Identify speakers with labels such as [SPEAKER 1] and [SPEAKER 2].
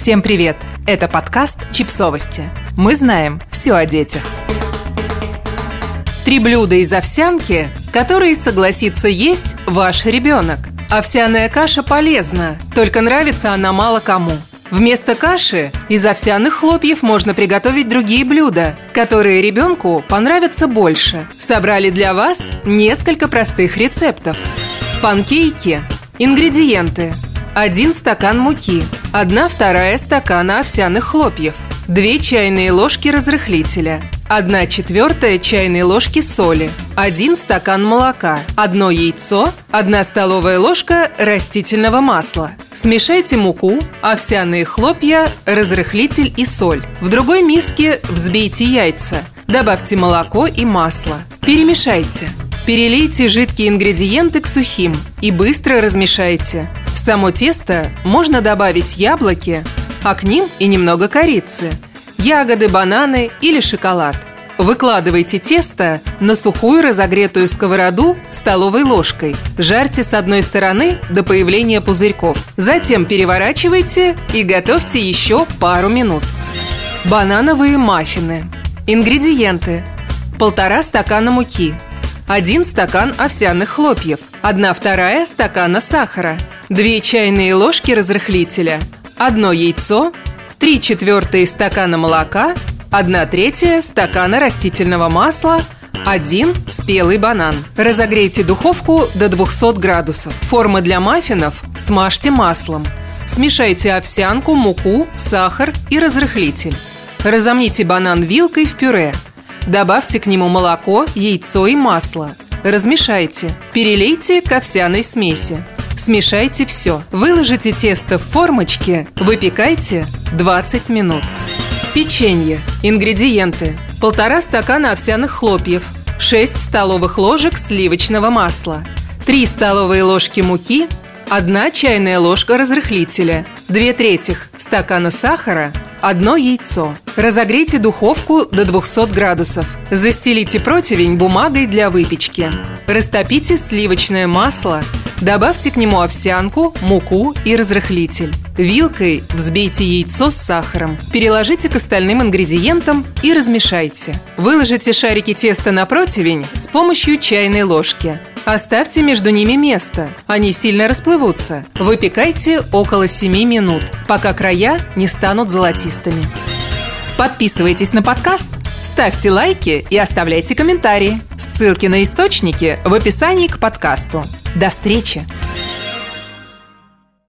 [SPEAKER 1] Всем привет! Это подкаст «Чипсовости». Мы знаем все о детях. Три блюда из овсянки, которые согласится есть ваш ребенок. Овсяная каша полезна, только нравится она мало кому. Вместо каши из овсяных хлопьев можно приготовить другие блюда, которые ребенку понравятся больше. Собрали для вас несколько простых рецептов. Панкейки. Ингредиенты. 1 стакан муки, 1 вторая стакана овсяных хлопьев, 2 чайные ложки разрыхлителя, 1 четвертая чайной ложки соли, 1 стакан молока, 1 яйцо, 1 столовая ложка растительного масла. Смешайте муку, овсяные хлопья, разрыхлитель и соль. В другой миске взбейте яйца. Добавьте молоко и масло. Перемешайте. Перелейте жидкие ингредиенты к сухим и быстро размешайте. Само тесто можно добавить яблоки, а к ним и немного корицы, ягоды, бананы или шоколад. Выкладывайте тесто на сухую разогретую сковороду столовой ложкой. Жарьте с одной стороны до появления пузырьков. Затем переворачивайте и готовьте еще пару минут. Банановые маффины. Ингредиенты. Полтора стакана муки. Один стакан овсяных хлопьев. Одна вторая стакана сахара. 2 чайные ложки разрыхлителя, 1 яйцо, 3 четвертые стакана молока, 1 третья стакана растительного масла, 1 спелый банан. Разогрейте духовку до 200 градусов. Формы для маффинов смажьте маслом. Смешайте овсянку, муку, сахар и разрыхлитель. Разомните банан вилкой в пюре. Добавьте к нему молоко, яйцо и масло. Размешайте. Перелейте к овсяной смеси. Смешайте все. Выложите тесто в формочке, выпекайте 20 минут. Печенье. Ингредиенты. Полтора стакана овсяных хлопьев, 6 столовых ложек сливочного масла, 3 столовые ложки муки, 1 чайная ложка разрыхлителя, 2 третьих стакана сахара, одно яйцо. Разогрейте духовку до 200 градусов. Застелите противень бумагой для выпечки. Растопите сливочное масло, Добавьте к нему овсянку, муку и разрыхлитель. Вилкой взбейте яйцо с сахаром. Переложите к остальным ингредиентам и размешайте. Выложите шарики теста на противень с помощью чайной ложки. Оставьте между ними место. Они сильно расплывутся. Выпекайте около 7 минут, пока края не станут золотистыми. Подписывайтесь на подкаст, ставьте лайки и оставляйте комментарии. Ссылки на источники в описании к подкасту. До встречи!